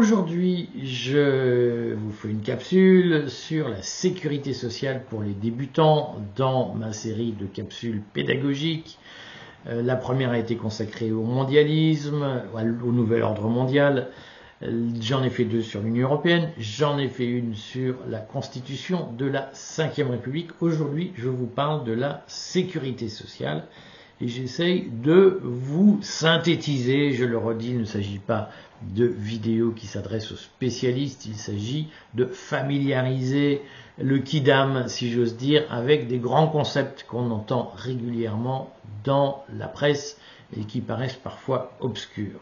Aujourd'hui, je vous fais une capsule sur la sécurité sociale pour les débutants dans ma série de capsules pédagogiques. Euh, la première a été consacrée au mondialisme, au nouvel ordre mondial. Euh, j'en ai fait deux sur l'Union européenne, j'en ai fait une sur la constitution de la Ve République. Aujourd'hui, je vous parle de la sécurité sociale et j'essaye de vous synthétiser, je le redis, il ne s'agit pas de vidéos qui s'adressent aux spécialistes, il s'agit de familiariser le kidam, si j'ose dire, avec des grands concepts qu'on entend régulièrement dans la presse et qui paraissent parfois obscurs.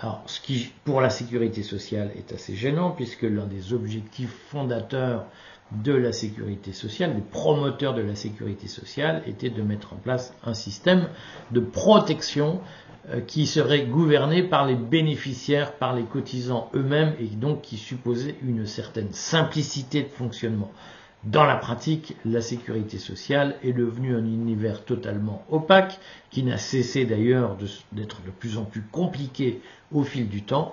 Alors, ce qui, pour la sécurité sociale, est assez gênant, puisque l'un des objectifs fondateurs de la sécurité sociale, des promoteurs de la sécurité sociale, était de mettre en place un système de protection euh, qui serait gouverné par les bénéficiaires, par les cotisants eux-mêmes, et donc qui supposait une certaine simplicité de fonctionnement. Dans la pratique, la sécurité sociale est devenue un univers totalement opaque, qui n'a cessé d'ailleurs d'être de, plus en plus compliqué au fil du temps,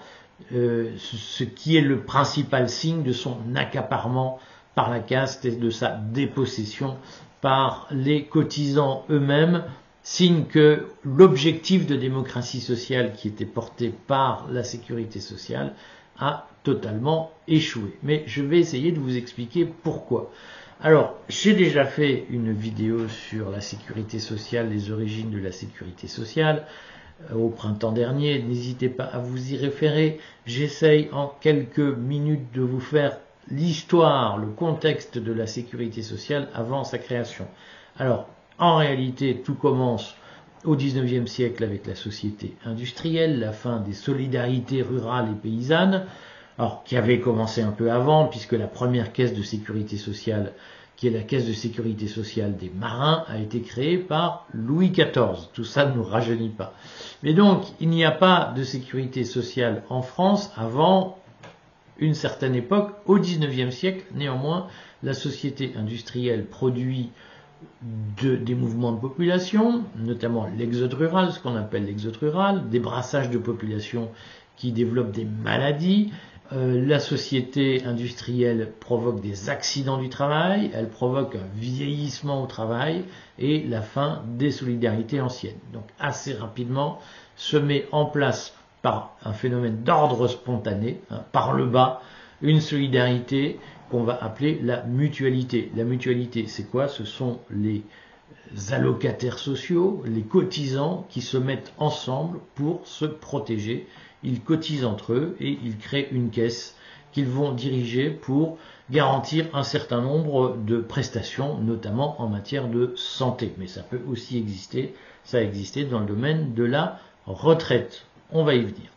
euh, ce qui est le principal signe de son accaparement par la caste et de sa dépossession par les cotisants eux-mêmes, signe que l'objectif de démocratie sociale qui était porté par la sécurité sociale a totalement échoué. Mais je vais essayer de vous expliquer pourquoi. Alors, j'ai déjà fait une vidéo sur la sécurité sociale, les origines de la sécurité sociale euh, au printemps dernier. N'hésitez pas à vous y référer. J'essaye en quelques minutes de vous faire l'histoire, le contexte de la sécurité sociale avant sa création. Alors, en réalité, tout commence au XIXe siècle avec la société industrielle, la fin des solidarités rurales et paysannes, alors qui avait commencé un peu avant, puisque la première caisse de sécurité sociale, qui est la caisse de sécurité sociale des marins, a été créée par Louis XIV. Tout ça ne nous rajeunit pas. Mais donc, il n'y a pas de sécurité sociale en France avant une certaine époque, au XIXe siècle, néanmoins, la société industrielle produit des mouvements de population, notamment l'exode rural, ce qu'on appelle l'exode rural, des brassages de population qui développent des maladies. Euh, la société industrielle provoque des accidents du travail, elle provoque un vieillissement au travail et la fin des solidarités anciennes. Donc assez rapidement se met en place par un phénomène d'ordre spontané, hein, par le bas, une solidarité qu'on va appeler la mutualité. La mutualité, c'est quoi? Ce sont les allocataires sociaux, les cotisants qui se mettent ensemble pour se protéger. Ils cotisent entre eux et ils créent une caisse qu'ils vont diriger pour garantir un certain nombre de prestations, notamment en matière de santé. Mais ça peut aussi exister, ça a existé dans le domaine de la retraite. On va y venir.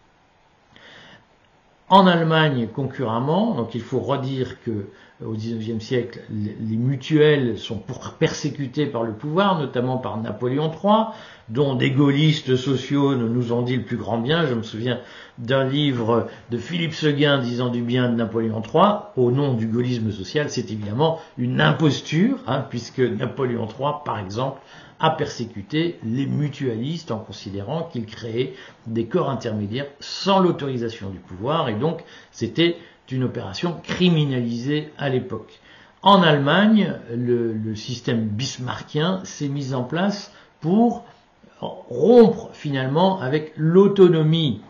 En Allemagne, concurremment, donc il faut redire que au XIXe siècle, les mutuelles sont persécutées par le pouvoir, notamment par Napoléon III, dont des gaullistes sociaux nous ont dit le plus grand bien. Je me souviens d'un livre de Philippe Seguin disant du bien de Napoléon III, au nom du gaullisme social. C'est évidemment une imposture, hein, puisque Napoléon III, par exemple, a persécuté les mutualistes en considérant qu'ils créaient des corps intermédiaires sans l'autorisation du pouvoir et donc c'était une opération criminalisée à l'époque. En Allemagne, le, système bismarckien s'est mis en place pour rompre finalement avec l'autonomie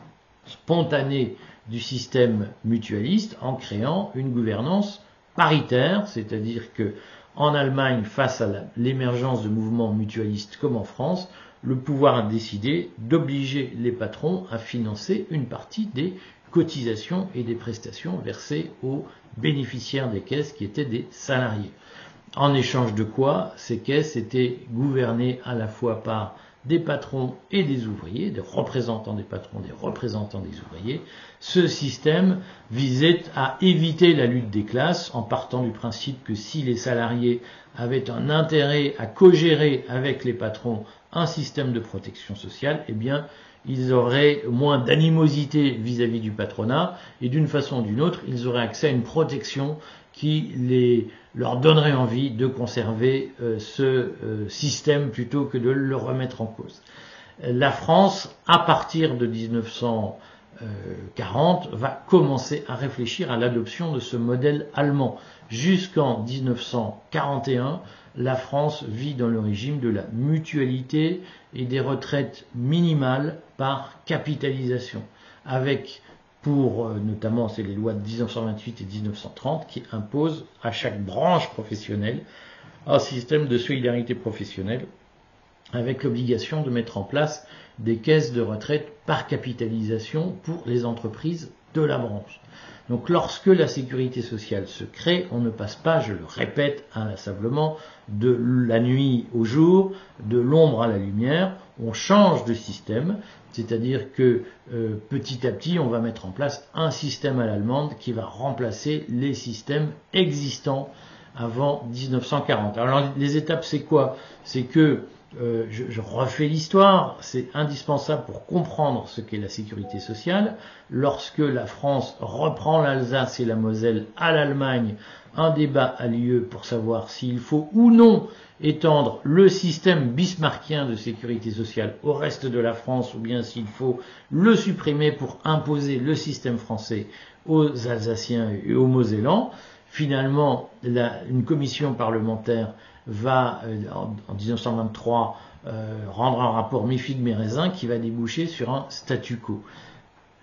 spontanée du système mutualiste en créant une gouvernance paritaire, c'est-à-dire que en Allemagne, face à l'émergence de mouvements mutualistes comme en France, le pouvoir a décidé d'obliger les patrons à financer une partie des cotisations et des prestations versées aux bénéficiaires des caisses qui étaient des salariés. En échange de quoi ces caisses étaient gouvernées à la fois par des patrons et des ouvriers, des représentants des patrons, des représentants des ouvriers. Ce système visait à éviter la lutte des classes en partant du principe que si les salariés avaient un intérêt à co-gérer avec les patrons un système de protection sociale, eh bien, ils auraient moins d'animosité vis-à-vis du patronat et d'une façon ou d'une autre, ils auraient accès à une protection qui leur donnerait envie de conserver euh, ce euh, système plutôt que de le remettre en cause. La France, à partir de 1900, 40 va commencer à réfléchir à l'adoption de ce modèle allemand. Jusqu'en 1941, la France vit dans le régime de la mutualité et des retraites minimales par capitalisation, avec pour euh, notamment c'est les lois de 1928 et 1930 qui imposent à chaque branche professionnelle un système de solidarité professionnelle avec l'obligation de mettre en place des caisses de retraite par capitalisation pour les entreprises de la branche. Donc lorsque la sécurité sociale se crée, on ne passe pas, je le répète inlassablement, de la nuit au jour, de l'ombre à la lumière, on change de système, c'est-à-dire que euh, petit à petit, on va mettre en place un système à l'allemande qui va remplacer les systèmes existants avant 1940. Alors les étapes, c'est quoi? C'est que euh, je, refais l'histoire, c'est indispensable pour comprendre ce qu'est la sécurité sociale. Lorsque la France reprend l'Alsace et la Moselle à l'Allemagne, un débat a lieu pour savoir s'il faut ou non étendre le système bismarckien de sécurité sociale au reste de la France ou bien s'il faut le supprimer pour imposer le système français aux Alsaciens et aux Mosellans. Finalement, une commission parlementaire va, euh, en, 1923, euh, rendre un rapport mérésin qui va déboucher sur un statu quo.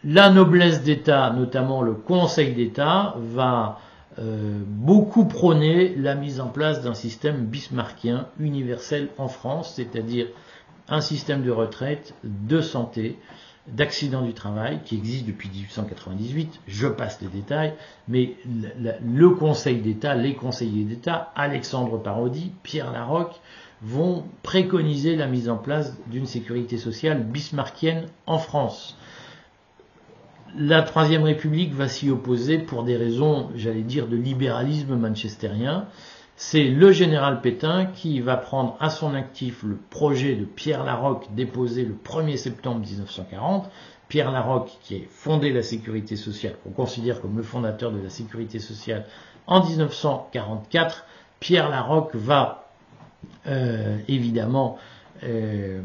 La noblesse d'État, notamment le Conseil d'État, va euh, beaucoup prôner la mise en place d'un système bismarckien universel en France, c'est-à-dire un système de retraite, de santé, d'accidents du travail qui existe depuis 1898. Je passe les détails, mais le Conseil d'État, les conseillers d'État, Alexandre Parodi, Pierre Larocque, vont préconiser la mise en place d'une sécurité sociale bismarckienne en France. La Troisième République va s'y opposer pour des raisons, j'allais dire, de libéralisme manchestérien. C'est le général Pétain qui va prendre à son actif le projet de Pierre Larocque déposé le 1er septembre 1940. Pierre Larocque qui a fondé la sécurité sociale, qu'on considère comme le fondateur de la sécurité sociale en 1944. Pierre Larocque va euh, évidemment euh,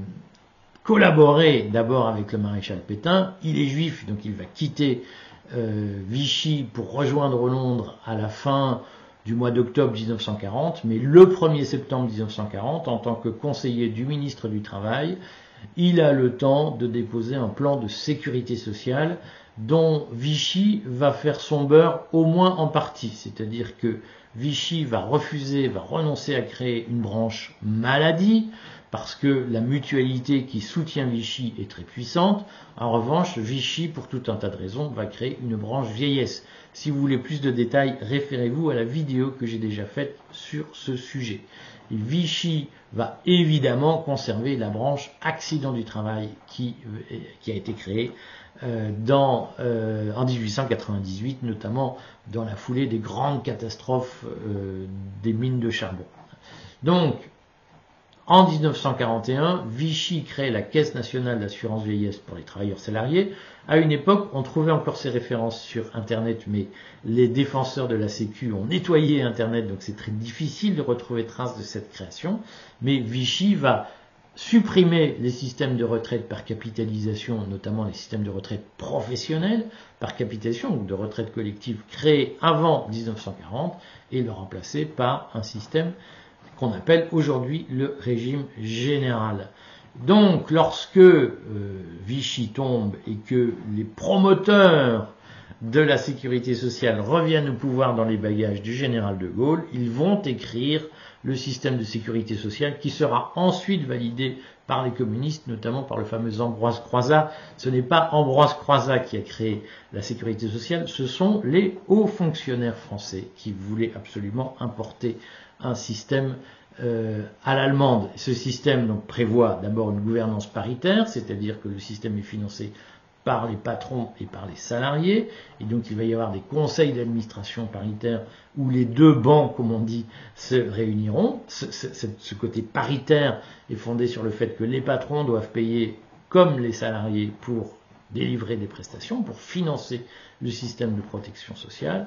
collaborer d'abord avec le maréchal Pétain. Il est juif, donc il va quitter euh, Vichy pour rejoindre Londres à la fin du mois d'octobre 1940, mais le 1er septembre 1940, en tant que conseiller du ministre du Travail, il a le temps de déposer un plan de sécurité sociale dont Vichy va faire son beurre au moins en partie, c'est-à-dire que Vichy va refuser, va renoncer à créer une branche maladie, parce que la mutualité qui soutient Vichy est très puissante. En revanche, Vichy, pour tout un tas de raisons, va créer une branche vieillesse. Si vous voulez plus de détails, référez-vous à la vidéo que j'ai déjà faite sur ce sujet. Vichy va évidemment conserver la branche accident du travail qui, euh, qui a été créée euh, dans, euh, en 1898, notamment dans la foulée des grandes catastrophes des mines de charbon. Donc, en 1941, Vichy crée la Caisse nationale d'assurance vieillesse pour les travailleurs salariés. À une époque, on trouvait encore ces références sur Internet, mais les défenseurs de la Sécu ont nettoyé Internet, donc c'est très difficile de retrouver trace de cette création. Mais Vichy va supprimer les systèmes de retraite par capitalisation, notamment les systèmes de retraite professionnels par capitalisation, ou de retraite collective créés avant 1940, et le remplacer par un système qu'on appelle aujourd'hui le régime général. Donc lorsque euh, Vichy tombe et que les promoteurs de la sécurité sociale reviennent au pouvoir dans les bagages du général de Gaulle, ils vont écrire le système de sécurité sociale qui sera ensuite validé par les communistes, notamment par le fameux Ambroise Croizat. Ce n'est pas Ambroise Croizat qui a créé la sécurité sociale, ce sont les hauts fonctionnaires français qui voulaient absolument importer un système euh, à l'allemande. Ce système donc, prévoit d'abord une gouvernance paritaire, c'est-à-dire que le système est financé par les patrons et par les salariés, et donc il va y avoir des conseils d'administration paritaires où les deux bancs, comme on dit, se réuniront. ce, côté paritaire est fondé sur le fait que les patrons doivent payer comme les salariés pour délivrer des prestations, pour financer le système de protection sociale.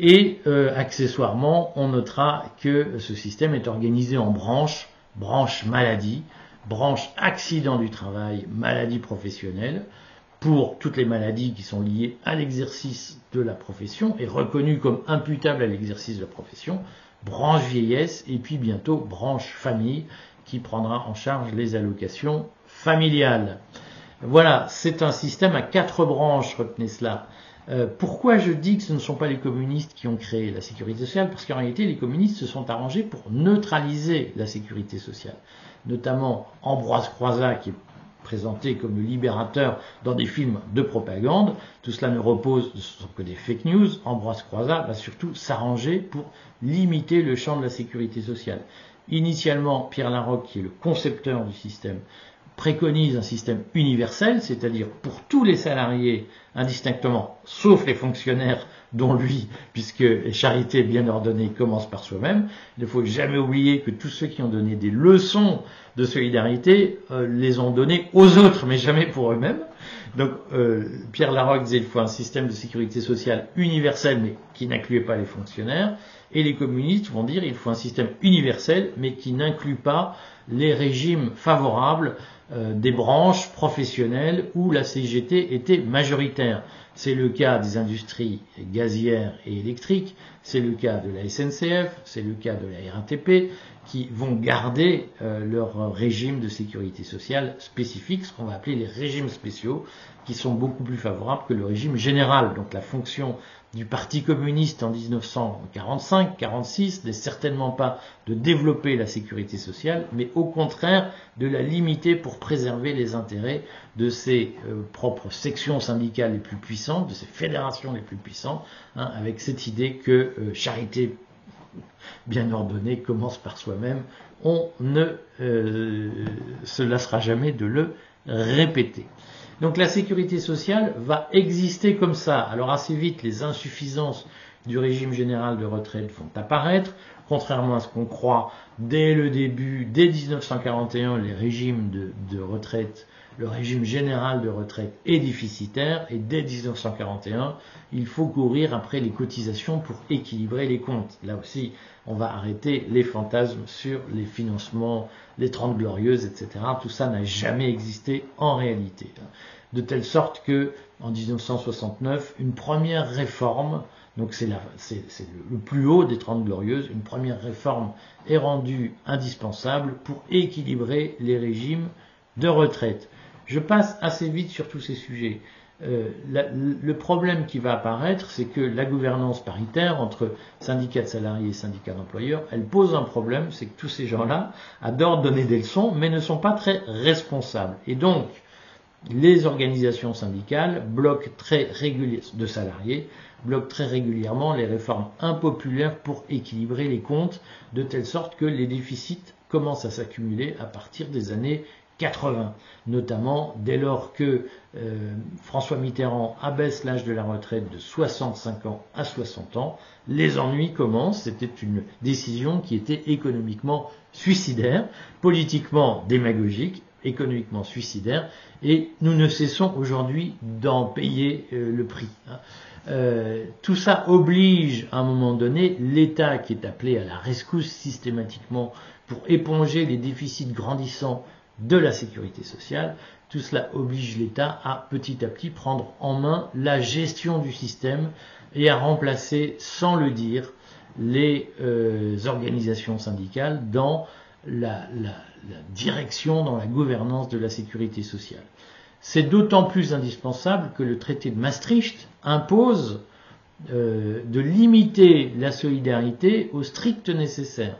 Et euh, accessoirement, on notera que ce système est organisé en branches, branche maladie, branche accident du travail, maladie professionnelle, pour toutes les maladies qui sont liées à l'exercice de la profession et reconnues comme imputables à l'exercice de la profession, branche vieillesse et puis bientôt branche famille qui prendra en charge les allocations familiales. Voilà, c'est un système à quatre branches, retenez cela. Euh, pourquoi je dis que ce ne sont pas les communistes qui ont créé la sécurité sociale? Parce qu'en réalité, les communistes se sont arrangés pour neutraliser la sécurité sociale. Notamment Ambroise Croizat, qui est présenté comme le libérateur dans des films de propagande. Tout cela ne repose que des fake news. Ambroise Croizat va surtout s'arranger pour limiter le champ de la sécurité sociale. Initialement, Pierre Larocque, qui est le concepteur du système, préconise un système universel, c'est-à-dire pour tous les salariés indistinctement, sauf les fonctionnaires dont lui, puisque charité bien ordonnée commence par soi-même. Il ne faut jamais oublier que tous ceux qui ont donné des leçons de solidarité euh, les ont données aux autres, mais jamais pour eux-mêmes. Donc euh, Pierre Larocque disait qu'il faut un système de sécurité sociale universel, mais qui n'incluait pas les fonctionnaires. Et les communistes vont dire qu'il faut un système universel, mais qui n'inclut pas les régimes favorables euh, des branches professionnelles où la CGT était majoritaire. C'est le cas des industries gazières et électriques, c'est le cas de la SNCF, c'est le cas de la RATP, qui vont garder euh, leur régime de sécurité sociale spécifique, ce qu'on va appeler les régimes spéciaux, qui sont beaucoup plus favorables que le régime général. Donc la fonction du Parti communiste en 1945-46 n'est certainement pas de développer la sécurité sociale, mais au contraire de la limiter pour préserver les intérêts de ses euh, propres sections syndicales les plus puissantes, de ses fédérations les plus puissantes, hein, avec cette idée que euh, charité bien ordonnée commence par soi-même. On ne euh, se lassera jamais de le répéter. Donc la sécurité sociale va exister comme ça. Alors assez vite, les insuffisances du régime général de retraite vont apparaître. Contrairement à ce qu'on croit, dès le début, dès 1941, les régimes de, retraite, le régime général de retraite est déficitaire et dès 1941, il faut courir après les cotisations pour équilibrer les comptes. Là aussi, on va arrêter les fantasmes sur les financements, les Trente Glorieuses, etc. Tout ça n'a jamais existé en réalité. De telle sorte que, en 1969, une première réforme, donc c'est le plus haut des Trente Glorieuses, une première réforme est rendue indispensable pour équilibrer les régimes de retraite. Je passe assez vite sur tous ces sujets. Euh, le problème qui va apparaître, c'est que la gouvernance paritaire entre syndicats de salariés et syndicats d'employeurs, elle pose un problème, c'est que tous ces gens-là adorent donner des leçons, mais ne sont pas très responsables. Et donc, les organisations syndicales de salariés, bloquent très régulièrement les réformes impopulaires pour équilibrer les comptes, de telle sorte que les déficits commencent à s'accumuler à partir des années 80, notamment dès lors que euh, François Mitterrand abaisse l'âge de la retraite de 65 ans à 60 ans, les ennuis commencent. C'était une décision qui était économiquement suicidaire, politiquement démagogique, économiquement suicidaire, et nous ne cessons aujourd'hui d'en payer euh, le prix. Hein. Euh, tout ça oblige à un moment donné l'État qui est appelé à la rescousse systématiquement pour éponger les déficits grandissants de la sécurité sociale. Tout cela oblige l'État à petit à petit prendre en main la gestion du système et à remplacer, sans le dire, les euh, organisations syndicales dans la, direction, dans la gouvernance de la sécurité sociale. C'est d'autant plus indispensable que le traité de Maastricht impose euh, de limiter la solidarité au strict nécessaire.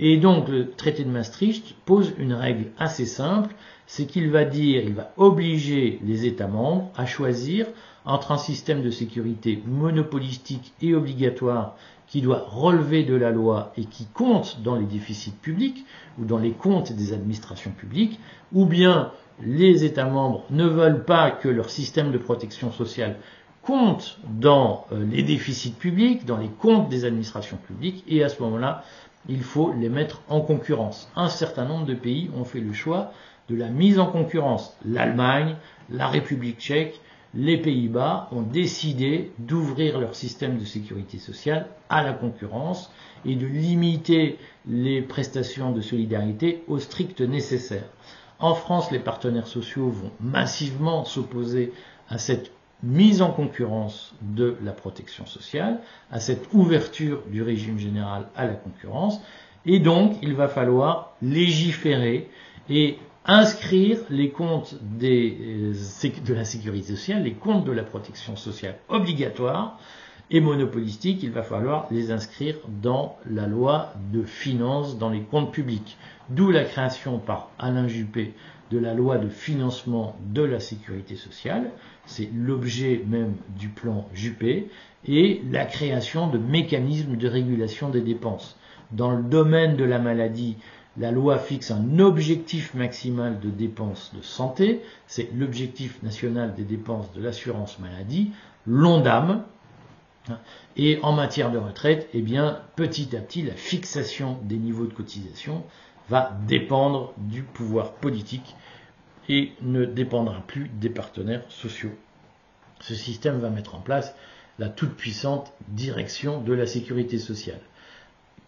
Et donc le traité de Maastricht pose une règle assez simple, c'est qu'il va dire, il va obliger les États membres à choisir entre un système de sécurité monopolistique et obligatoire qui doit relever de la loi et qui compte dans les déficits publics ou dans les comptes des administrations publiques, ou bien les États membres ne veulent pas que leur système de protection sociale compte dans euh, les déficits publics, dans les comptes des administrations publiques, et à ce moment-là, il faut les mettre en concurrence. Un certain nombre de pays ont fait le choix de la mise en concurrence. L'Allemagne, la République tchèque, les Pays-Bas ont décidé d'ouvrir leur système de sécurité sociale à la concurrence et de limiter les prestations de solidarité au strict nécessaire. En France, les partenaires sociaux vont massivement s'opposer à cette mise en concurrence de la protection sociale, à cette ouverture du régime général à la concurrence, et donc il va falloir légiférer et inscrire les comptes euh, de la sécurité sociale, les comptes de la protection sociale obligatoires et monopolistiques, il va falloir les inscrire dans la loi de finances, dans les comptes publics. D'où la création par Alain Juppé de la loi de financement de la sécurité sociale, c'est l'objet même du plan Juppé, et la création de mécanismes de régulation des dépenses. Dans le domaine de la maladie, la loi fixe un objectif maximal de dépenses de santé, c'est l'objectif national des dépenses de l'assurance maladie, l'ONDAM. Et en matière de retraite, eh bien, petit à petit, la fixation des niveaux de cotisation va dépendre du pouvoir politique et ne dépendra plus des partenaires sociaux. Ce système va mettre en place la toute-puissante direction de la sécurité sociale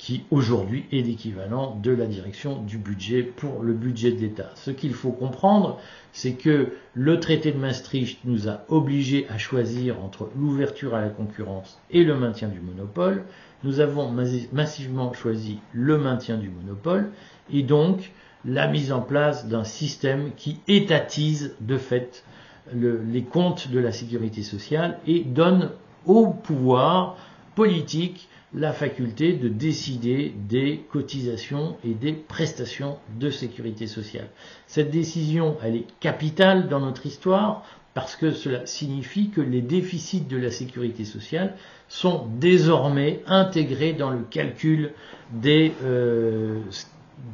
qui aujourd'hui est l'équivalent de la direction du budget pour le budget de l'État. Ce qu'il faut comprendre, c'est que le traité de Maastricht nous a obligés à choisir entre l'ouverture à la concurrence et le maintien du monopole. Nous avons massivement choisi le maintien du monopole et donc la mise en place d'un système qui étatise de fait les comptes de la sécurité sociale et donne au pouvoir politique la faculté de décider des cotisations et des prestations de sécurité sociale. Cette décision, elle est capitale dans notre histoire parce que cela signifie que les déficits de la sécurité sociale sont désormais intégrés dans le calcul des, euh,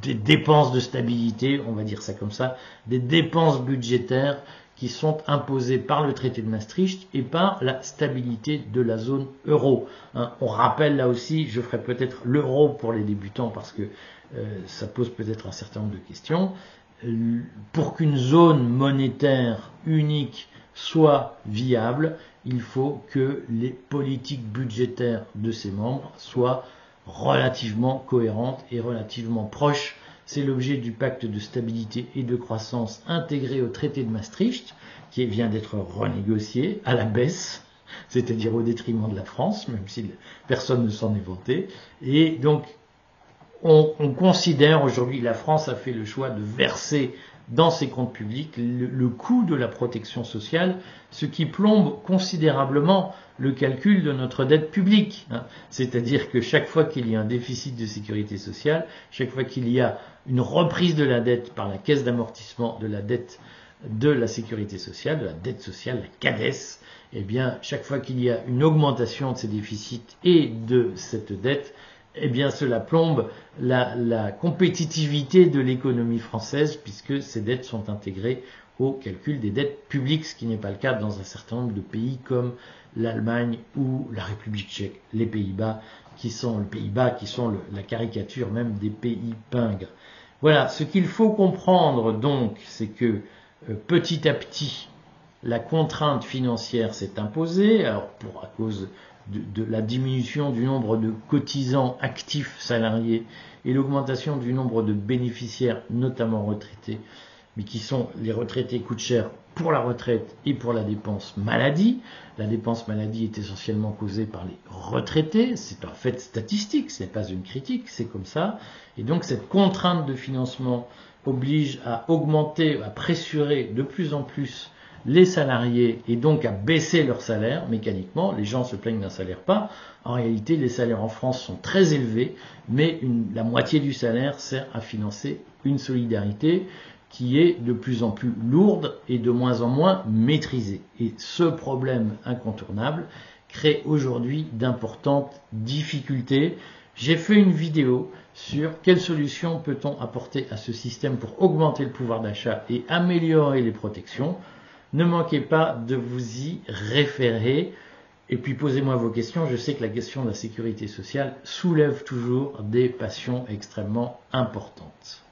des dépenses de stabilité, on va dire ça comme ça, des dépenses budgétaires qui sont imposées par le traité de Maastricht et par la stabilité de la zone euro. Hein, on rappelle là aussi, je ferai peut-être l'euro pour les débutants parce que euh, ça pose peut-être un certain nombre de questions. Pour qu'une zone monétaire unique soit viable, il faut que les politiques budgétaires de ses membres soient relativement cohérentes et relativement proches c'est l'objet du pacte de stabilité et de croissance intégré au traité de Maastricht, qui vient d'être renégocié à la baisse, c'est-à-dire au détriment de la France, même si personne ne s'en est vanté. Et donc, on, considère aujourd'hui, la France a fait le choix de verser dans ses comptes publics le, coût de la protection sociale, ce qui plombe considérablement le calcul de notre dette publique. Hein. C'est-à-dire que chaque fois qu'il y a un déficit de sécurité sociale, chaque fois qu'il y a une reprise de la dette par la caisse d'amortissement de la dette de la sécurité sociale, de la dette sociale, la CADES, eh bien, chaque fois qu'il y a une augmentation de ces déficits et de cette dette, eh bien cela plombe la, compétitivité de l'économie française puisque ces dettes sont intégrées au calcul des dettes publiques, ce qui n'est pas le cas dans un certain nombre de pays comme l'Allemagne ou la République tchèque, les Pays-Bas, qui sont les Pays-Bas qui sont la caricature même des pays pingres. Voilà, ce qu'il faut comprendre donc, c'est que euh, petit à petit, la contrainte financière s'est imposée, alors pour à cause de, la diminution du nombre de cotisants actifs salariés et l'augmentation du nombre de bénéficiaires, notamment retraités, mais qui sont les retraités coûtent cher pour la retraite et pour la dépense maladie. La dépense maladie est essentiellement causée par les retraités, c'est un fait statistique, ce n'est pas une critique, c'est comme ça. Et donc cette contrainte de financement oblige à augmenter, à pressurer de plus en plus les salariés et donc à baisser leur salaire mécaniquement. Les gens se plaignent d'un salaire pas. En réalité, les salaires en France sont très élevés, mais la moitié du salaire sert à financer une solidarité qui est de plus en plus lourde et de moins en moins maîtrisée. Et ce problème incontournable crée aujourd'hui d'importantes difficultés. J'ai fait une vidéo sur quelles solutions peut-on apporter à ce système pour augmenter le pouvoir d'achat et améliorer les protections. Ne manquez pas de vous y référer. Et puis posez-moi vos questions. Je sais que la question de la sécurité sociale soulève toujours des passions extrêmement importantes.